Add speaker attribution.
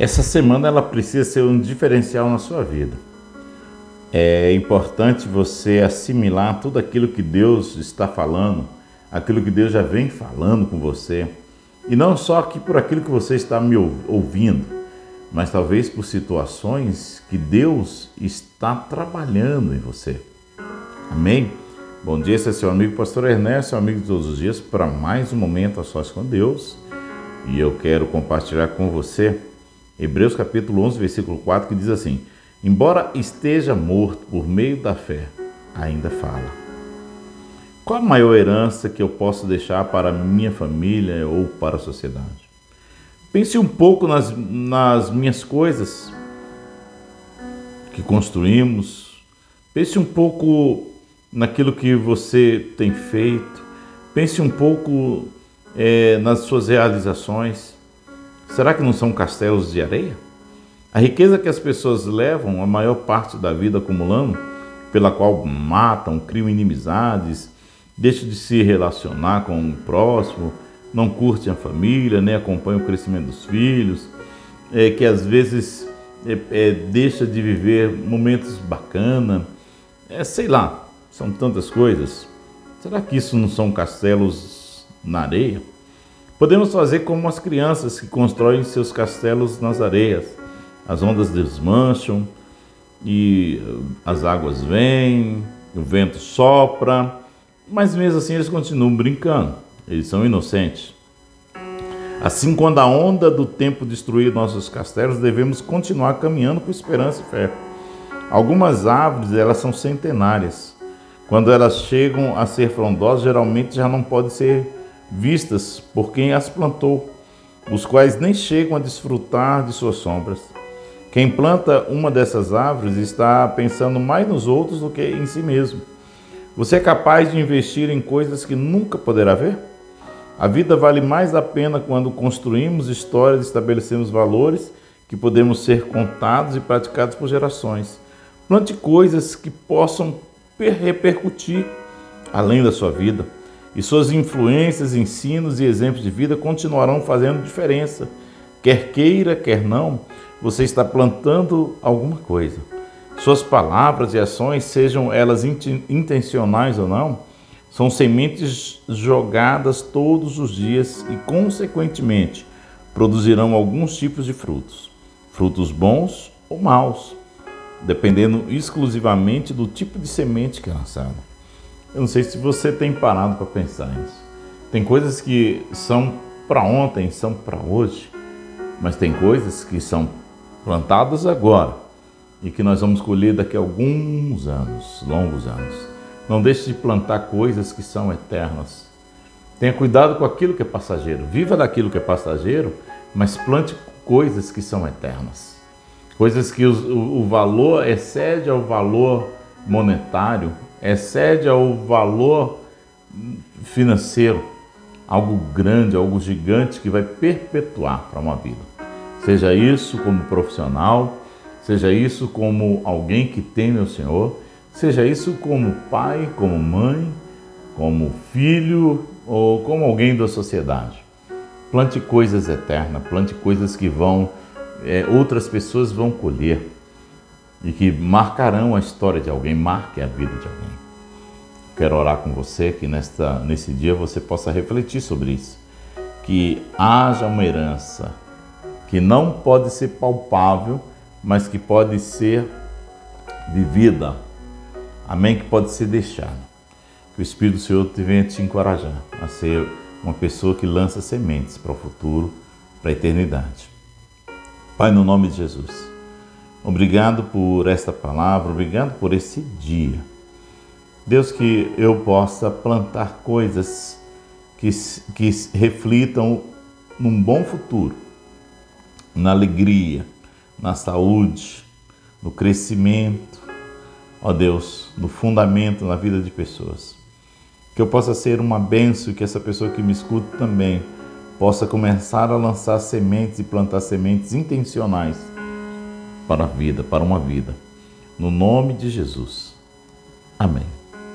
Speaker 1: Essa semana ela precisa ser um diferencial na sua vida. É importante você assimilar tudo aquilo que Deus está falando, aquilo que Deus já vem falando com você, e não só aqui por aquilo que você está me ouvindo, mas talvez por situações que Deus está trabalhando em você. Amém? Bom dia, esse é seu amigo Pastor Ernesto, amigo de todos os dias, para mais um momento a sós com Deus. E eu quero compartilhar com você Hebreus capítulo 11, versículo 4, que diz assim: Embora esteja morto por meio da fé, ainda fala. Qual a maior herança que eu posso deixar para minha família ou para a sociedade? Pense um pouco nas, nas minhas coisas que construímos. Pense um pouco naquilo que você tem feito. Pense um pouco é, nas suas realizações. Será que não são castelos de areia? A riqueza que as pessoas levam a maior parte da vida acumulando, pela qual matam, criam inimizades, deixam de se relacionar com o próximo, não curtem a família, nem acompanham o crescimento dos filhos, é, que às vezes é, é, deixa de viver momentos bacanas, é, sei lá, são tantas coisas. Será que isso não são castelos na areia? Podemos fazer como as crianças que constroem seus castelos nas areias. As ondas desmancham e uh, as águas vêm, o vento sopra, mas mesmo assim eles continuam brincando. Eles são inocentes. Assim, quando a onda do tempo destruir nossos castelos, devemos continuar caminhando com esperança e fé. Algumas árvores, elas são centenárias. Quando elas chegam a ser frondosas, geralmente já não podem ser vistas por quem as plantou, os quais nem chegam a desfrutar de suas sombras. Quem planta uma dessas árvores está pensando mais nos outros do que em si mesmo. Você é capaz de investir em coisas que nunca poderá ver? A vida vale mais a pena quando construímos histórias, estabelecemos valores que podemos ser contados e praticados por gerações. Plante coisas que possam repercutir além da sua vida e suas influências, ensinos e exemplos de vida continuarão fazendo diferença. Quer queira, quer não, você está plantando alguma coisa. Suas palavras e ações, sejam elas intencionais ou não, são sementes jogadas todos os dias e, consequentemente, produzirão alguns tipos de frutos. Frutos bons ou maus, dependendo exclusivamente do tipo de semente que é lançada. Eu não sei se você tem parado para pensar nisso. Tem coisas que são para ontem, são para hoje, mas tem coisas que são plantadas agora e que nós vamos colher daqui a alguns anos, longos anos. Não deixe de plantar coisas que são eternas. Tenha cuidado com aquilo que é passageiro. Viva daquilo que é passageiro, mas plante coisas que são eternas. Coisas que o, o valor excede ao valor monetário, excede ao valor financeiro, algo grande, algo gigante que vai perpetuar para uma vida. Seja isso como profissional, seja isso como alguém que teme o Senhor, seja isso como pai, como mãe, como filho ou como alguém da sociedade. Plante coisas eternas, plante coisas que vão, é, outras pessoas vão colher e que marcarão a história de alguém, marque a vida de alguém. Quero orar com você que nesta, nesse dia você possa refletir sobre isso. Que haja uma herança que não pode ser palpável, mas que pode ser vivida. Amém? Que pode ser deixada. Que o Espírito do Senhor te venha te encorajar a ser uma pessoa que lança sementes para o futuro, para a eternidade. Pai, no nome de Jesus. Obrigado por esta palavra, obrigado por esse dia. Deus, que eu possa plantar coisas que, que reflitam num bom futuro, na alegria, na saúde, no crescimento, ó Deus, no fundamento na vida de pessoas. Que eu possa ser uma benção que essa pessoa que me escuta também possa começar a lançar sementes e plantar sementes intencionais para a vida, para uma vida. No nome de Jesus. Amém.